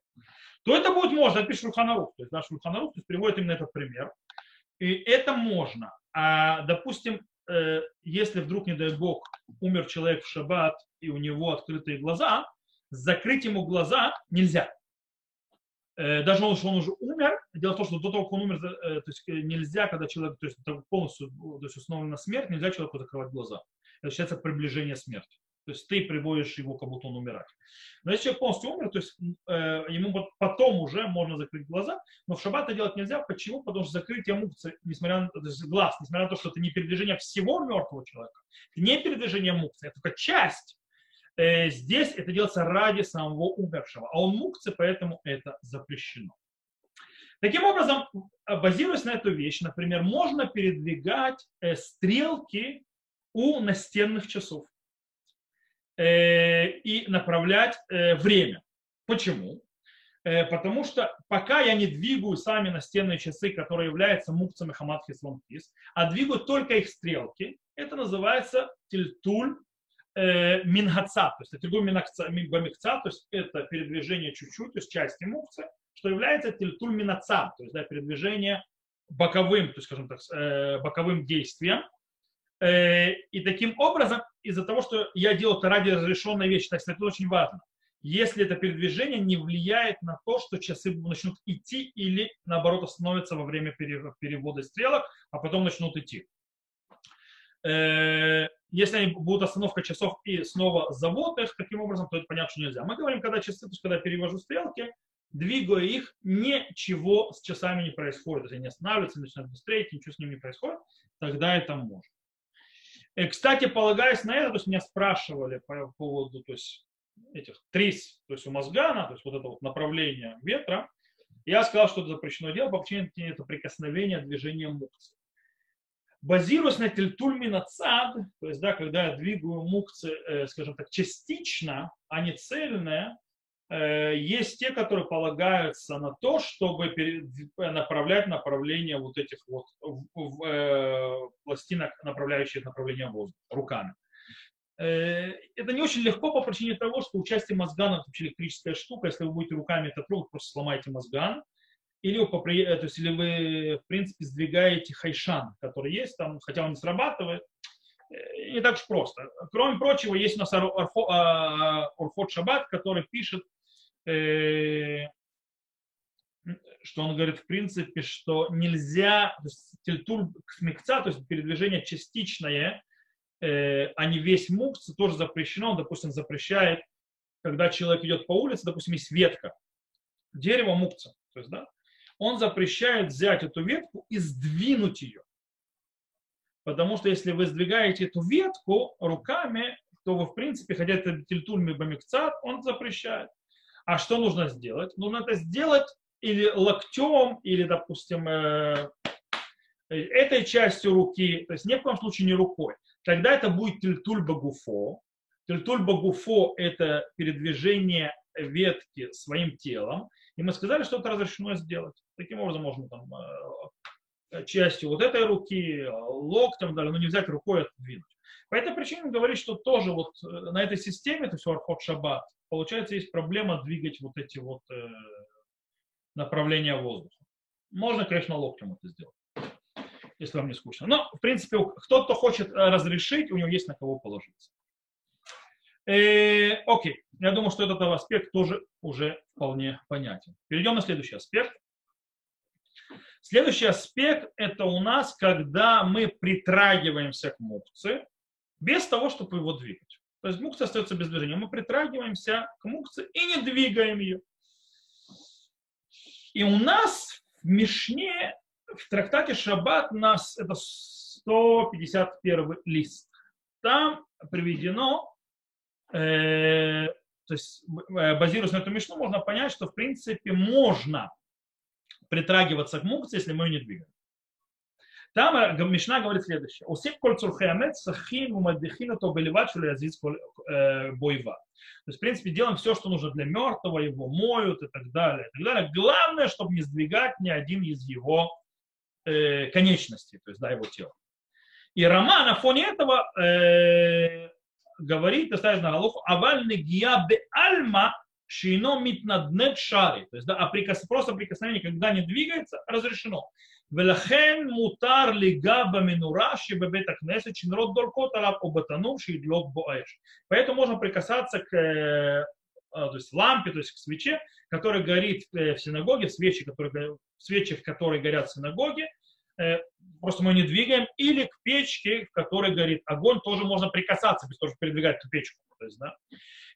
То это будет можно, это пишет Шульханарух. То есть наш то есть, приводит именно этот пример. И это можно. А, допустим, э, если вдруг, не дай бог, умер человек в шаббат, и у него открытые глаза, закрыть ему глаза нельзя. Э, даже он, что он уже умер, дело в том, что до того, как он умер, э, то есть э, нельзя, когда человек то есть, полностью то есть, установлен на смерть, нельзя человеку закрывать глаза. Это считается приближение смерти. То есть ты приводишь его, как будто он умирает. Но если человек полностью умер, то есть ему потом уже можно закрыть глаза, но в шаббат это делать нельзя. Почему? Потому что закрытие мукцы, несмотря на то есть глаз, несмотря на то, что это не передвижение всего мертвого человека, это не передвижение мукцы, это только часть здесь это делается ради самого умершего, а он мукцы, поэтому это запрещено. Таким образом, базируясь на эту вещь, например, можно передвигать э, стрелки у настенных часов э, и направлять время. Почему? Потому что пока я не двигаю сами настенные часы, которые являются мукцами Хамадхис Лонкис, а двигаю только их стрелки, это называется тильтуль э, мингаца, то есть атрибут бамикца, то есть это передвижение чуть-чуть, то есть части мукцы, что является тильтуль минаца, то есть да, передвижение боковым, то есть, скажем так, э, боковым действием. Э, и таким образом, из-за того, что я делаю это ради разрешенной вещи, то есть это очень важно, если это передвижение не влияет на то, что часы начнут идти или наоборот остановятся во время перевода стрелок, а потом начнут идти. Э, если они будут остановка часов и снова завод их таким образом, то это понятно, что нельзя. Мы говорим, когда часы, то есть когда я перевожу стрелки, двигая их, ничего с часами не происходит. Если они останавливаются, начинают быстрее, ничего с ними не происходит, тогда это можно. И, э, кстати, полагаясь на это, то есть меня спрашивали по поводу то есть, этих трис, то есть у мозгана, то есть вот это вот направление ветра, я сказал, что это запрещено делать по причине это прикосновения движения мукцы. Базируясь на тельтульми на цад, то есть, да, когда я двигаю мукцы, э, скажем так, частично, а не цельное, э, есть те, которые полагаются на то, чтобы направлять направление вот этих вот э, пластинок, направляющих направление воздуха руками. Э, это не очень легко по причине того, что участие мозгана это вообще электрическая штука. Если вы будете руками это трогать, просто сломаете мозган или вы, э, то есть, или вы, в принципе, сдвигаете хайшан, который есть там, хотя он не срабатывает, э, не так уж просто. Кроме прочего, есть у нас Орхот а, Шаббат, который пишет, э, что он говорит, в принципе, что нельзя, тельтуль кмикца, то есть передвижение частичное, э, а не весь мукц, тоже запрещено. Он, допустим, запрещает, когда человек идет по улице, допустим, есть ветка, дерево мукца, то есть, да, он запрещает взять эту ветку и сдвинуть ее. Потому что если вы сдвигаете эту ветку руками, то вы, в принципе, хотя это тильтульми бамикцат, он запрещает. А что нужно сделать? Нужно это сделать или локтем, или, допустим, э, этой частью руки, то есть ни в коем случае не рукой. Тогда это будет тильтуль багуфо. Тильтуль багуфо – это передвижение ветки своим телом. И мы сказали, что это разрешено сделать. Таким образом можно там э, частью вот этой руки, локтем, далее, но не взять рукой отдвинуть. По этой причине говорит, что тоже вот э, на этой системе, то есть архот шаббат, получается, есть проблема двигать вот эти вот э, направления воздуха. Можно, конечно, локтем это сделать, если вам не скучно. Но, в принципе, кто-то хочет разрешить, у него есть на кого положиться. Э, окей, я думаю, что этот аспект тоже уже вполне понятен. Перейдем на следующий аспект. Следующий аспект – это у нас, когда мы притрагиваемся к мукце без того, чтобы его двигать. То есть мукция остается без движения. Мы притрагиваемся к мукце и не двигаем ее. И у нас в Мишне, в трактате Шаббат, нас это 151 лист. Там приведено, э, то есть э, базируясь на эту Мишну, можно понять, что в принципе можно притрагиваться к мукце, если мы ее не двигаем. Там э, Мишна говорит следующее. Усип коль цурхеамет сахин умаддихин то белеват язиц э, бойва. То есть, в принципе, делаем все, что нужно для мертвого, его моют и так далее. И так далее. Главное, чтобы не сдвигать ни один из его э, конечностей, то есть, да, его тела. И Рома на фоне этого э, говорит, ты ставишь на голову, авальны гиабе альма шино митнаднет шари. То есть да, а прикос, просто прикосновение, когда не двигается, разрешено. Велахен мутар лигаба минура шибебета кнеса чинрод долкот араб обатанум шидлот боэш. Поэтому можно прикасаться к э, а, то есть лампе, то есть к свече, которая горит э, в синагоге, свечи, которые, свечи, в которые горят в синагоге, просто мы не двигаем, или к печке, в которой горит огонь, тоже можно прикасаться, без того, чтобы передвигать эту печку. То есть, да.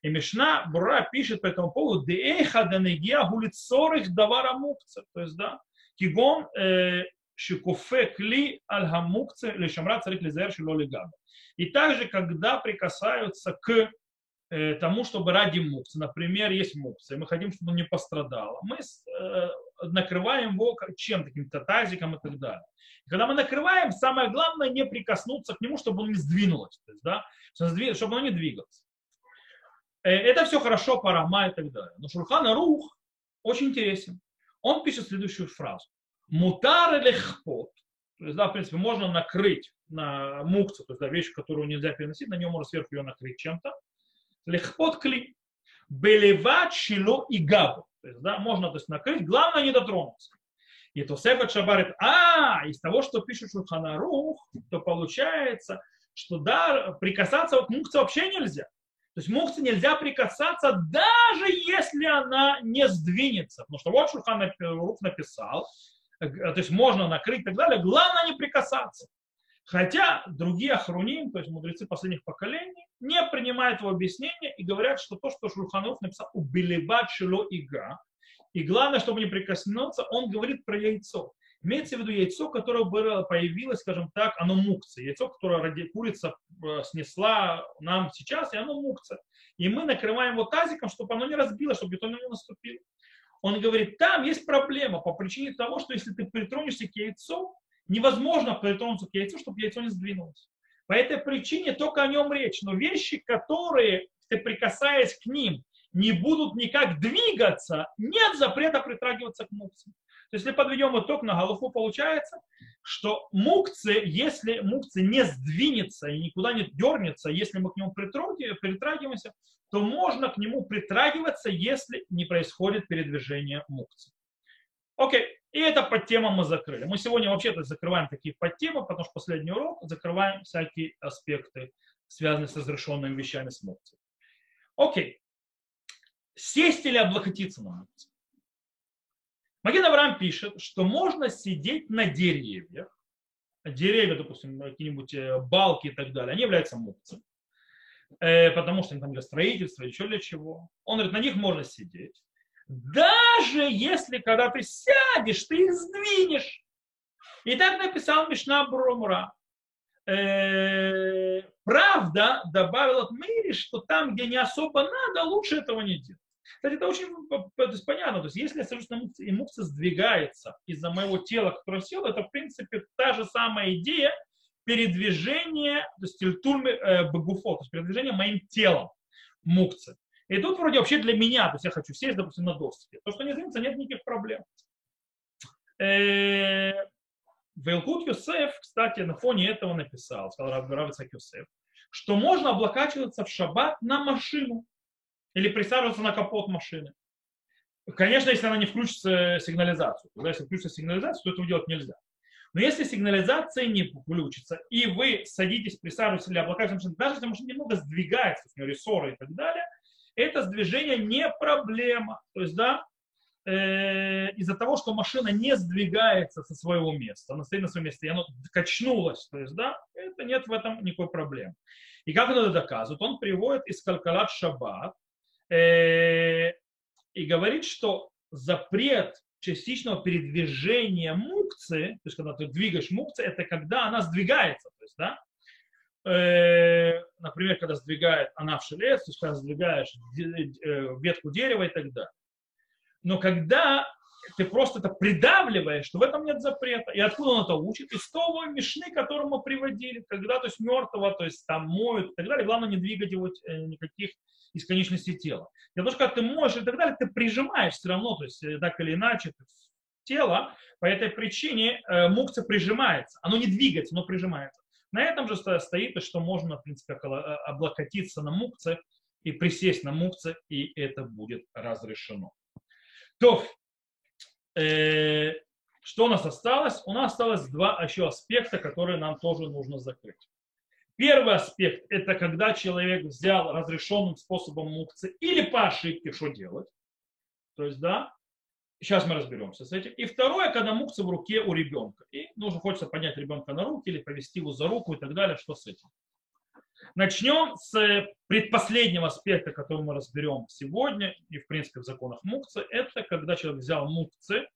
И Мишна Бура пишет по этому поводу, деэха данегия гулицорых давара мукца. То есть, да, кигон э, шикуфе кли аль хамукце лишамра царик лизер шило лигаба. И также, когда прикасаются к э, тому, чтобы ради мукцы, например, есть мукция, и мы хотим, чтобы он не пострадал, мы э, накрываем его чем каким-то тазиком и так далее. И когда мы накрываем, самое главное не прикоснуться к нему, чтобы он не сдвинулось, то есть, да, чтобы он не двигался. Э, это все хорошо, парама и так далее. Но Шурхан Рух очень интересен. Он пишет следующую фразу. Мутар лехпот. То есть, да, в принципе, можно накрыть на мукцию, то есть, да, вещь, которую нельзя переносить, на нее можно сверху ее накрыть чем-то. Лехпот кли. Белеват шило и габу. То есть, да, можно то есть, накрыть, главное не дотронуться. И то Сефет Шабарит, а, из того, что пишет Шурханарух, то получается, что да, прикасаться к мукце вообще нельзя. То есть мукце нельзя прикасаться, даже если она не сдвинется. Потому что вот Шурхан Рух написал, э, то есть можно накрыть и так далее, главное не прикасаться. Хотя другие охруним, то есть мудрецы последних поколений, не принимают его объяснение и говорят, что то, что Шурханов написал, убелевать шило ига, И главное, чтобы не прикоснуться, он говорит про яйцо. Имеется в виду яйцо, которое появилось, скажем так, оно мукция. Яйцо, которое ради, курица э, снесла нам сейчас, и оно мукция. И мы накрываем его тазиком, чтобы оно не разбилось, чтобы никто не наступил. Он говорит, там есть проблема по причине того, что если ты притронешься к яйцу, невозможно притронуться к яйцу, чтобы яйцо не сдвинулось. По этой причине только о нем речь. Но вещи, которые ты прикасаясь к ним, не будут никак двигаться, нет запрета притрагиваться к мукции. То есть, если подведем итог на голову, получается, что мукцы, если мукцы не сдвинется и никуда не дернется, если мы к нему притрагиваемся, то можно к нему притрагиваться, если не происходит передвижение мукцы. Окей, и это подтема мы закрыли. Мы сегодня вообще-то закрываем такие подтемы, потому что последний урок закрываем всякие аспекты, связанные с разрешенными вещами с мукцией. Окей, сесть или облокотиться на мукцию. Маген Авраам пишет, что можно сидеть на деревьях. Деревья, допустим, какие-нибудь э, балки и так далее, они являются мукцией. Э, потому что они там для строительства, еще для чего. Он говорит, на них можно сидеть. Даже если, когда ты сядешь, ты их сдвинешь. И так написал Мишна Брумра. Э, правда, добавил от Мэри, что там, где не особо надо, лучше этого не делать. Кстати, это очень то есть, понятно. То есть, если я сажусь на мукце, и мукция сдвигается из-за моего тела, которое сел, это, в принципе, та же самая идея передвижения, то есть, тильтурми э, багуфо, то есть, передвижения моим телом мукцы. И тут вроде вообще для меня, то есть я хочу сесть, допустим, на доске. То, что не сдвинется, нет никаких проблем. Э, Велкут Юсеф, кстати, на фоне этого написал, сказал Равицак Юсеф, что можно облокачиваться в шаббат на машину или присаживаться на капот машины. Конечно, если она не включится сигнализацию. Когда если включится сигнализацию, то этого делать нельзя. Но если сигнализация не включится, и вы садитесь, присаживаетесь или облокачиваетесь даже если машина немного сдвигается, с нее рессоры и так далее, это сдвижение не проблема. То есть, да, э, из-за того, что машина не сдвигается со своего места, она стоит на своем месте, и оно качнулось, то есть, да, это нет в этом никакой проблемы. И как он это доказывает? Он приводит из Калкалат Шаббат, Э, и говорит, что запрет частичного передвижения мукцы, то есть когда ты двигаешь мукцы, это когда она сдвигается. То есть, да, э, например, когда сдвигает она в шелец, то есть когда сдвигаешь э, ветку дерева и так далее. Но когда ты просто это придавливаешь, что в этом нет запрета. И откуда он это учит? Из того мишны, которую мы приводили, когда то есть мертвого, то есть там моют и так далее. Главное не двигать его никаких из конечности тела. В том, что когда ты можешь и так далее, ты прижимаешь все равно, то есть э, так или иначе, тело, по этой причине э, мукция прижимается. Оно не двигается, но прижимается. На этом же стоит, что можно, в принципе, э, облокотиться на мукце и присесть на мукце, и это будет разрешено. То, э, что у нас осталось? У нас осталось два еще аспекта, которые нам тоже нужно закрыть. Первый аспект – это когда человек взял разрешенным способом мукцы или по ошибке, что делать. То есть, да, сейчас мы разберемся с этим. И второе, когда мукца в руке у ребенка. И нужно хочется поднять ребенка на руки или повести его за руку и так далее, что с этим. Начнем с предпоследнего аспекта, который мы разберем сегодня и, в принципе, в законах мукцы. Это когда человек взял мукцы,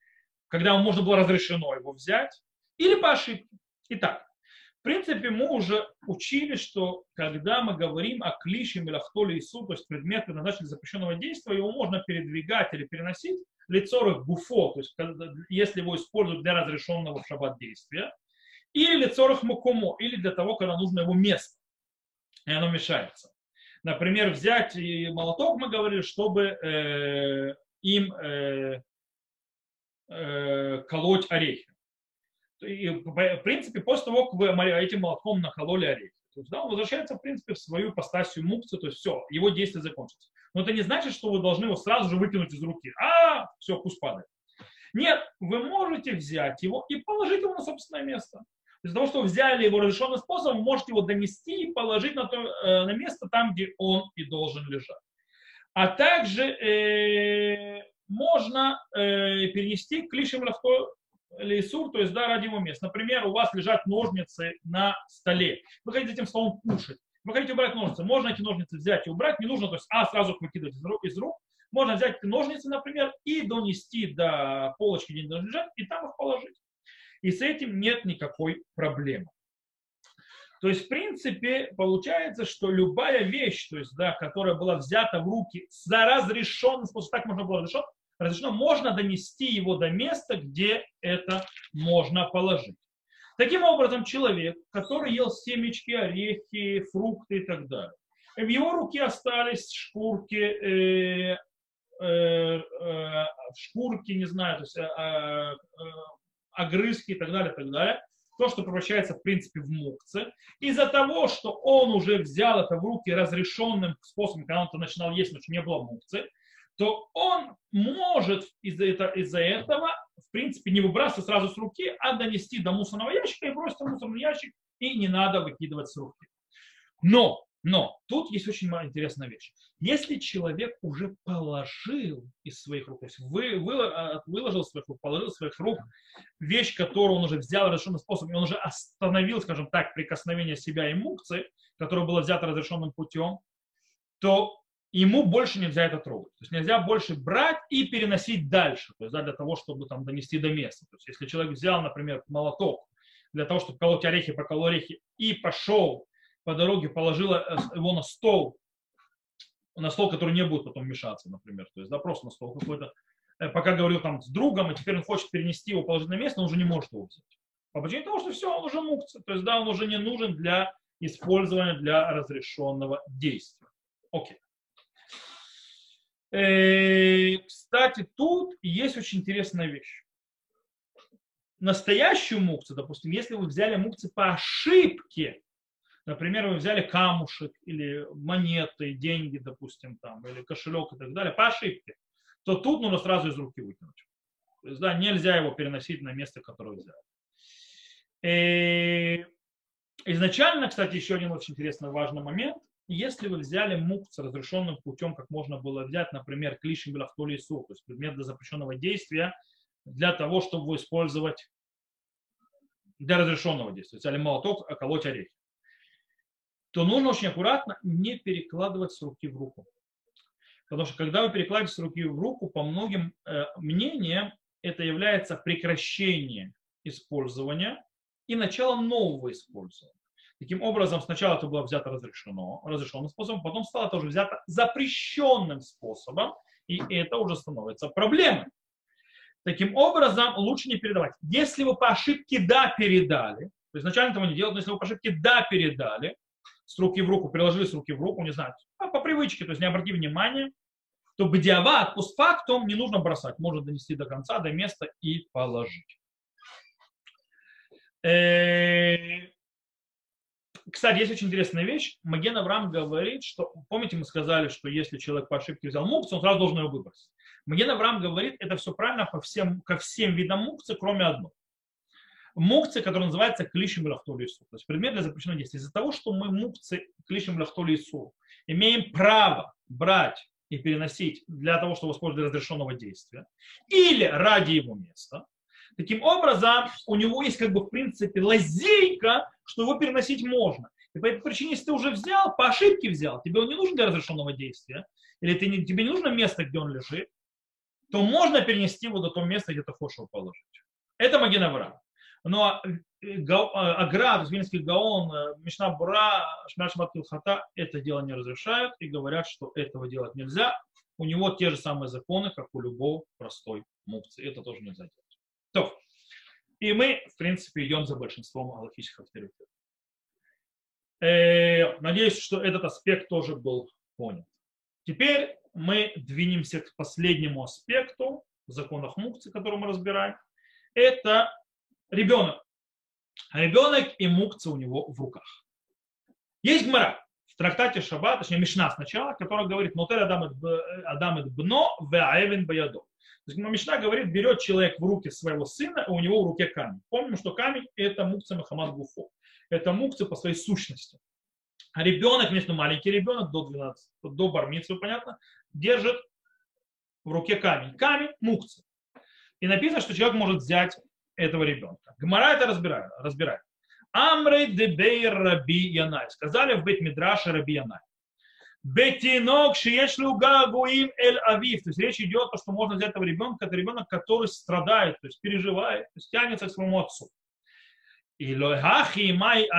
когда ему можно было разрешено его взять, или по ошибке. Итак, в принципе, мы уже учили, что когда мы говорим о клише, мелахтоле и суд, то есть предмет предназначенный запрещенного действия, его можно передвигать или переносить лицо гуфо, то есть если его используют для разрешенного в шаббат действия, или лицорах мукумо, или для того, когда нужно его место, и оно мешается. Например, взять и молоток, мы говорили, чтобы э, им э, э, колоть орехи и, в принципе, после того, как вы этим молотком накололи орехи, то есть, да, он возвращается, в принципе, в свою постасию мукцию, то есть все, его действие закончится. Но это не значит, что вы должны его сразу же выкинуть из руки. А, все, пусть падает. Нет, вы можете взять его и положить его на собственное место. Из-за того, что вы взяли его разрешенным способом, можете его донести и положить на, то, э, на место там, где он и должен лежать. А также э, можно э, перенести клишем лавто лейсур, то есть да, ради его мест. Например, у вас лежат ножницы на столе. Вы хотите этим столом кушать. Вы хотите убрать ножницы, можно эти ножницы взять и убрать, не нужно, то есть, а, сразу их выкидывать из рук, из рук. Можно взять ножницы, например, и донести до полочки, где они лежат, и там их положить. И с этим нет никакой проблемы. То есть, в принципе, получается, что любая вещь, то есть, да, которая была взята в руки за разрешенным способом, так можно было разрешено, разрешено, можно донести его до места, где это можно положить. Таким образом, человек, который ел семечки, орехи, фрукты и так далее, в его руке остались шкурки, э, э, э, шкурки, не знаю, то есть, э, э, огрызки и так далее, и так далее, то, что превращается, в принципе, в мукцы, из-за того, что он уже взял это в руки разрешенным способом, когда он-то начинал есть, но не было мукцы, то он может из-за этого, из этого, в принципе, не выбрасывать сразу с руки, а донести до мусорного ящика и бросить в мусорный ящик, и не надо выкидывать с руки. Но но тут есть очень интересная вещь. Если человек уже положил из своих рук, то есть вы, вы, а, выложил своих рук, положил своих рук вещь, которую он уже взял разрешенным способом, и он уже остановил, скажем так, прикосновение себя и мукцы, которое было взято разрешенным путем, то ему больше нельзя это трогать. То есть нельзя больше брать и переносить дальше, то есть да, для того, чтобы там донести до места. То есть если человек взял, например, молоток для того, чтобы колоть орехи, поколол орехи, и пошел по дороге положила э, его на стол, на стол, который не будет потом мешаться, например. То есть, да, просто на стол какой-то. Э, пока говорил там с другом, и теперь он хочет перенести его, положить на место, он уже не может его взять. По причине того, что все, он уже мукция. То есть, да, он уже не нужен для использования для разрешенного действия. Окей. Э, кстати, тут есть очень интересная вещь. Настоящую мукцию, допустим, если вы взяли мукцию по ошибке, Например, вы взяли камушек или монеты, деньги, допустим, там, или кошелек и так далее, по ошибке, то тут нужно сразу из руки выкинуть. То есть, да, нельзя его переносить на место, которое взяли. И изначально, кстати, еще один очень интересный важный момент. Если вы взяли мук с разрешенным путем, как можно было взять, например, клишем или то есть предмет для запрещенного действия, для того, чтобы использовать для разрешенного действия. Взяли молоток, околоть орехи то нужно очень аккуратно не перекладывать с руки в руку. Потому что когда вы перекладываете с руки в руку, по многим э, мнениям, это является прекращение использования и начало нового использования. Таким образом, сначала это было взято разрешено, разрешенным способом, потом стало это уже взято запрещенным способом, и это уже становится проблемой. Таким образом, лучше не передавать. Если вы по ошибке да передали, то изначально этого не делать, но если вы по ошибке да передали, с руки в руку, приложили с руки в руку, не знаю, а по привычке, то есть не обрати внимания, то бдиават, постфактум не нужно бросать, можно донести до конца, до места и положить. Кстати, есть очень интересная вещь. Маген Авраам говорит, что, помните, мы сказали, что если человек по ошибке взял мукцию, он сразу должен его выбросить. Маген Авраам говорит, это все правильно по всем, ко всем видам мукции, кроме одного мукцы, который называется клишем То есть предмет для запрещенного действия. Из-за того, что мы мукцы клишем лахтоли имеем право брать и переносить для того, чтобы использовать разрешенного действия, или ради его места, таким образом у него есть как бы в принципе лазейка, что его переносить можно. И по этой причине, если ты уже взял, по ошибке взял, тебе он не нужен для разрешенного действия, или ты тебе не нужно место, где он лежит, то можно перенести его до того места, где ты хочешь его положить. Это Маген. Но э, э, Агра, то есть Вильнский Гаон, э, Мишна Бура, Шмашмат Хата это дело не разрешают и говорят, что этого делать нельзя. У него те же самые законы, как у любого простой мукции. Это тоже нельзя делать. И мы, в принципе, идем за большинством галактических авторитетов. Надеюсь, что этот аспект тоже был понят. Теперь мы двинемся к последнему аспекту законов мукции, который мы разбираем. Это ребенок. Ребенок и мукца у него в руках. Есть гмара в трактате Шаббат, точнее Мишна сначала, которая говорит «Нотер Адам и бно веаевен баядо». Есть Мишна говорит, берет человек в руки своего сына, и у него в руке камень. Помним, что камень – это мукца Махамад Гуфо. Это мукца по своей сущности. А ребенок, если маленький ребенок, до 12, до бармицы, понятно, держит в руке камень. Камень – мукца. И написано, что человек может взять этого ребенка. Гмара это разбирает. разбирает. Амрей дебей раби Янай. Сказали в Бет Мидраше раби Янай. Бетинок шиешлю гагуим эль авив. То есть речь идет о том, что можно взять этого ребенка, это ребенок, который страдает, то есть переживает, то есть тянется к своему отцу. И лохахи май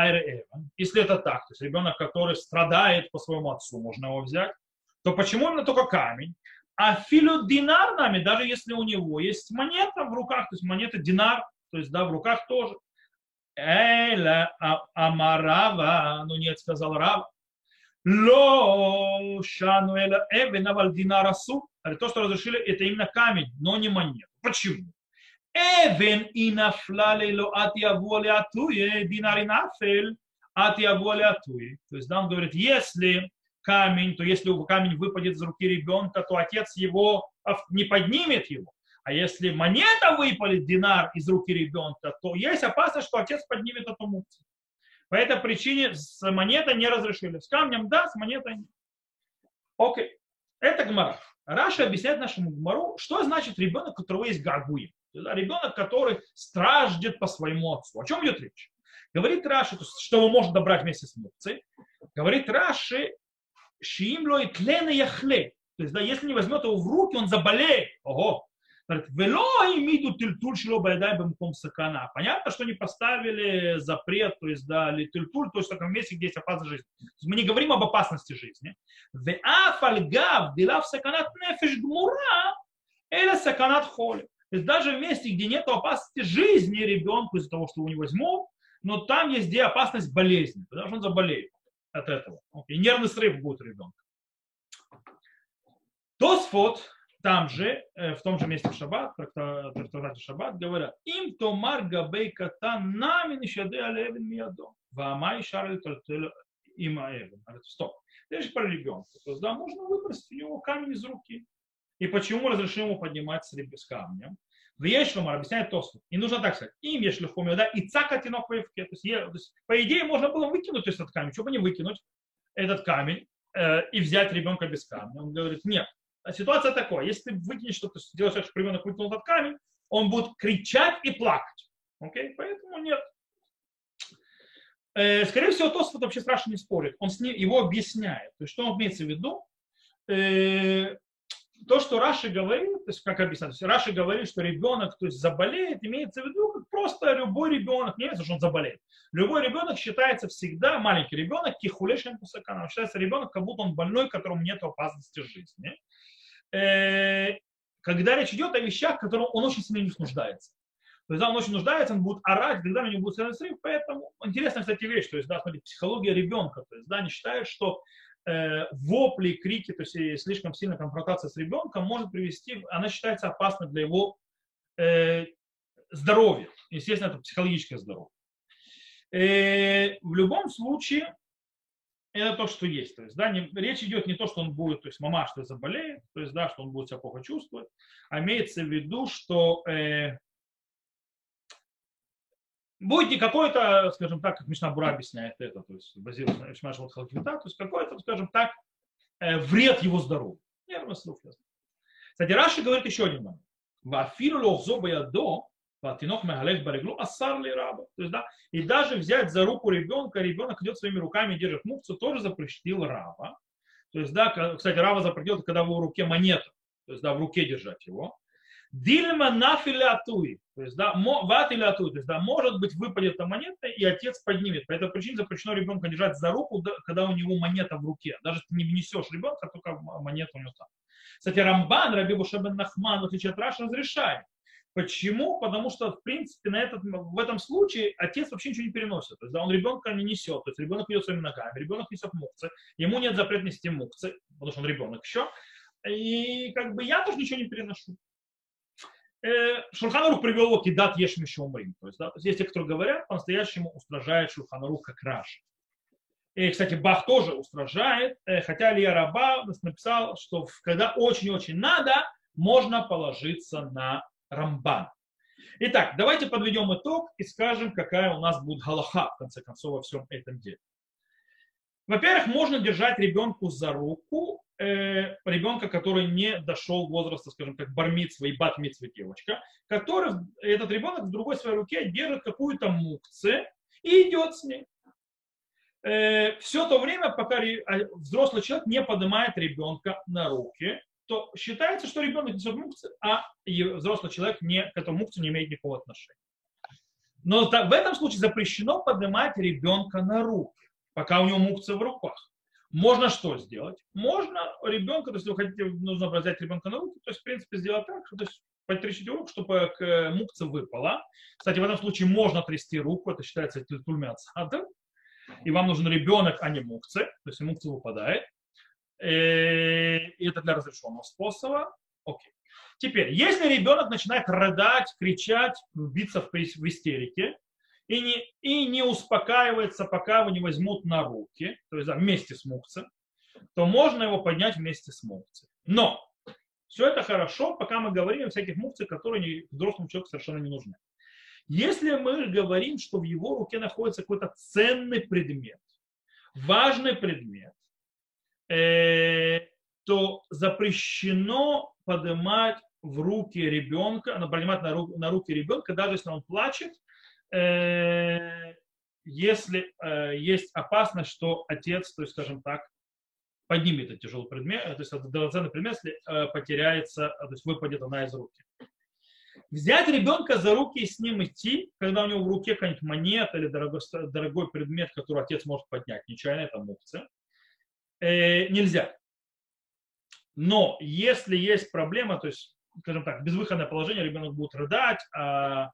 Если это так, то есть ребенок, который страдает по своему отцу, можно его взять, то почему именно только камень? А филю динар нами, даже если у него есть монета в руках, то есть монета динар, то есть да, в руках тоже. Эля а, амарава, ну нет, сказал Рав. Ло шану эля эвен аваль динарасу. То, что разрешили, это именно камень, но не монета. Почему? Эвен и нафлали ло атиаву атуе, динар и нафель атиаву атуе. То есть, да, он говорит, если камень, то если камень выпадет из руки ребенка, то отец его не поднимет его. А если монета выпалит динар из руки ребенка, то есть опасность, что отец поднимет эту мукцию. По этой причине с монетой не разрешили. С камнем да, с монетой нет. Окей. Это гмара. Раша объясняет нашему гмару, что значит ребенок, у которого есть гагуи. Ребенок, который страждет по своему отцу. О чем идет речь? Говорит Раши, что его можно добрать вместе с мукцией. Говорит Раши, шиимло и тлена яхле. То есть, да, если не возьмет его в руки, он заболеет. Ого, Вело имиду тильтуль шло байдай бемком сакана. Понятно, что не поставили запрет, то есть, да, или тильтуль, то есть в таком месте, где есть опасность жизни. мы не говорим об опасности жизни. В афальгав дилав саканат нефеш гмура, или саканат холи. То есть даже в месте, где нет опасности жизни ребенку из-за того, что у него возьмут, но там есть где опасность болезни, потому что он заболеет от этого. И нервный срыв будет у ребенка. Тосфот там же, э, в том же месте в Шаббат, в трактате Шаббат, говорят, им то марга бейката нами нишаде алевин миядо. Вамай шарль има эвен. Стоп. Речь про ребенка. То есть, да, можно выбросить у него камень из руки. И почему разрешим ему поднимать с камнем? В Ешлумар объясняет Тосфу. И нужно так сказать. Им Ешлюхумио, да, и цака тинок в То то есть, по идее, можно было выкинуть этот камень. Чего бы не выкинуть этот камень э, и взять ребенка без камня? Он говорит, нет, ситуация такая, если ты выкинешь что-то, сделаешь так, что ребенок выкинул этот камень, он будет кричать и плакать. Окей? Поэтому нет. Э, скорее всего, Тосфот вообще страшно не спорит. Он с ним, его объясняет. То есть, что он имеется в виду? Э, то, что Раши говорит, то есть как объяснять, Раши говорит, что ребенок то есть, заболеет, имеется в виду как просто любой ребенок, не имеется, что он заболеет. Любой ребенок считается всегда, маленький ребенок, кихулешем пусаканом, считается ребенок, как будто он больной, которому нет опасности жизни. Э, когда речь идет о вещах, в которых он очень сильно не нуждается. То есть, да, он очень нуждается, он будет орать, когда у него будет сильный срыв, поэтому интересная, кстати, вещь, то есть, да, смотрите, психология ребенка, то есть, да, они считают, что э, вопли, крики, то есть слишком сильная конфронтация с ребенком может привести, она считается опасной для его э, здоровья. Естественно, это психологическое здоровье. Э, в любом случае, это то, что есть. То есть, да, не, речь идет не то, что он будет, то есть мама что заболеет, то есть, да, что он будет себя плохо чувствовать, а имеется в виду, что э, будет не какой-то, скажем так, как Мишна Бура объясняет это, то есть базируясь на Ишмаш то есть какой-то, скажем так, э, вред его здоровью. Нервный. Кстати, Раши говорит еще один момент. Вафиру лохзо до Тинок мегалех бареглу, ассар ли раба. То есть, да, и даже взять за руку ребенка, ребенок идет своими руками держит мукцу, тоже запретил раба. То есть, да, кстати, раба запретил, когда в его руке монета, то есть, да, в руке держать его. Дильма нафилятуи, то есть, да, ватилятуи, то есть, да, может быть, выпадет эта монета, и отец поднимет. По этой причине запрещено ребенка держать за руку, когда у него монета в руке. Даже ты не внесешь ребенка, только монета у него там. Кстати, Рамбан, Раби Бушабен Нахман, в отличие от Раши, разрешает. Почему? Потому что, в принципе, на этот, в этом случае отец вообще ничего не переносит. То есть, да, он ребенка не несет. То есть, ребенок идет своими ногами, ребенок несет мукцы. Ему нет запрета нести мукцы, потому что он ребенок еще. И как бы я тоже ничего не переношу. Э, Шурханарух привел его кидат ешми шумрим. То есть, да, то есть, есть те, кто говорят, по-настоящему устражает Шурханарух как Раши. И, кстати, Бах тоже устражает, э, хотя Илья Раба написал, что когда очень-очень надо, можно положиться на Рамбан. Итак, давайте подведем итог и скажем, какая у нас будет галаха, в конце концов, во всем этом деле. Во-первых, можно держать ребенку за руку, э, ребенка, который не дошел возраста, скажем так, бармитсва и батмитсва девочка, который, этот ребенок в другой своей руке держит какую-то мукце, и идет с ней. Э, все то время, пока а, взрослый человек не поднимает ребенка на руки, то считается, что ребенок несет мукцы, а взрослый человек не, к этому мукцу не имеет никакого отношения. Но в этом случае запрещено поднимать ребенка на руки, пока у него мукцы в руках. Можно что сделать? Можно ребенка, то есть вы хотите, нужно взять ребенка на руки, то есть, в принципе, сделать так, что то есть, потрясите руку, чтобы к мукце выпала. Кстати, в этом случае можно трясти руку, это считается тульмяцадом. И вам нужен ребенок, а не мукцы, то есть мукцы выпадает. Э, и это для разрешенного способа. Окей. Теперь, если ребенок начинает рыдать, кричать, биться в, в истерике, и не, и не успокаивается, пока его не возьмут на руки, то есть да, вместе с мукцем, то можно его поднять вместе с мукцем. Но все это хорошо, пока мы говорим о всяких мукцах, которые взрослому человеку совершенно не нужны. Если мы говорим, что в его руке находится какой-то ценный предмет, важный предмет, то запрещено поднимать в руки ребенка, поднимать на, ру, на руки ребенка, даже если он плачет, э, если э, есть опасность, что отец, то есть, скажем так, поднимет этот тяжелый предмет, то есть драгоценный предмет, если э, потеряется, то есть выпадет она из руки. Взять ребенка за руки и с ним идти, когда у него в руке какая-нибудь монета или дорогой, дорогой предмет, который отец может поднять, нечаянно это мукция, э, нельзя. Но если есть проблема, то есть, скажем так, безвыходное положение, ребенок будет рыдать, а,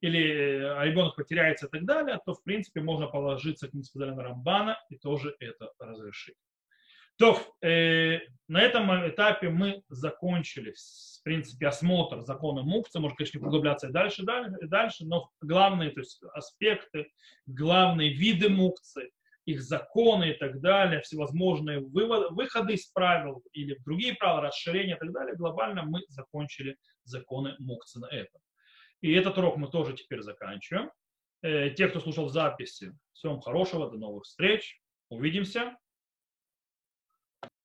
или а ребенок потеряется и так далее, то, в принципе, можно положиться, как мы на Рамбана и тоже это разрешить. То, э, на этом этапе мы закончили, в принципе, осмотр закона Мукца. Можно, конечно, углубляться и дальше, дальше, и дальше, но главные то есть, аспекты, главные виды Мукцы, их законы и так далее, всевозможные выводы, выходы из правил или другие правила, расширения и так далее, глобально мы закончили законы Мукцы на этом. И этот урок мы тоже теперь заканчиваем. Э, те, кто слушал записи, всем хорошего, до новых встреч, увидимся.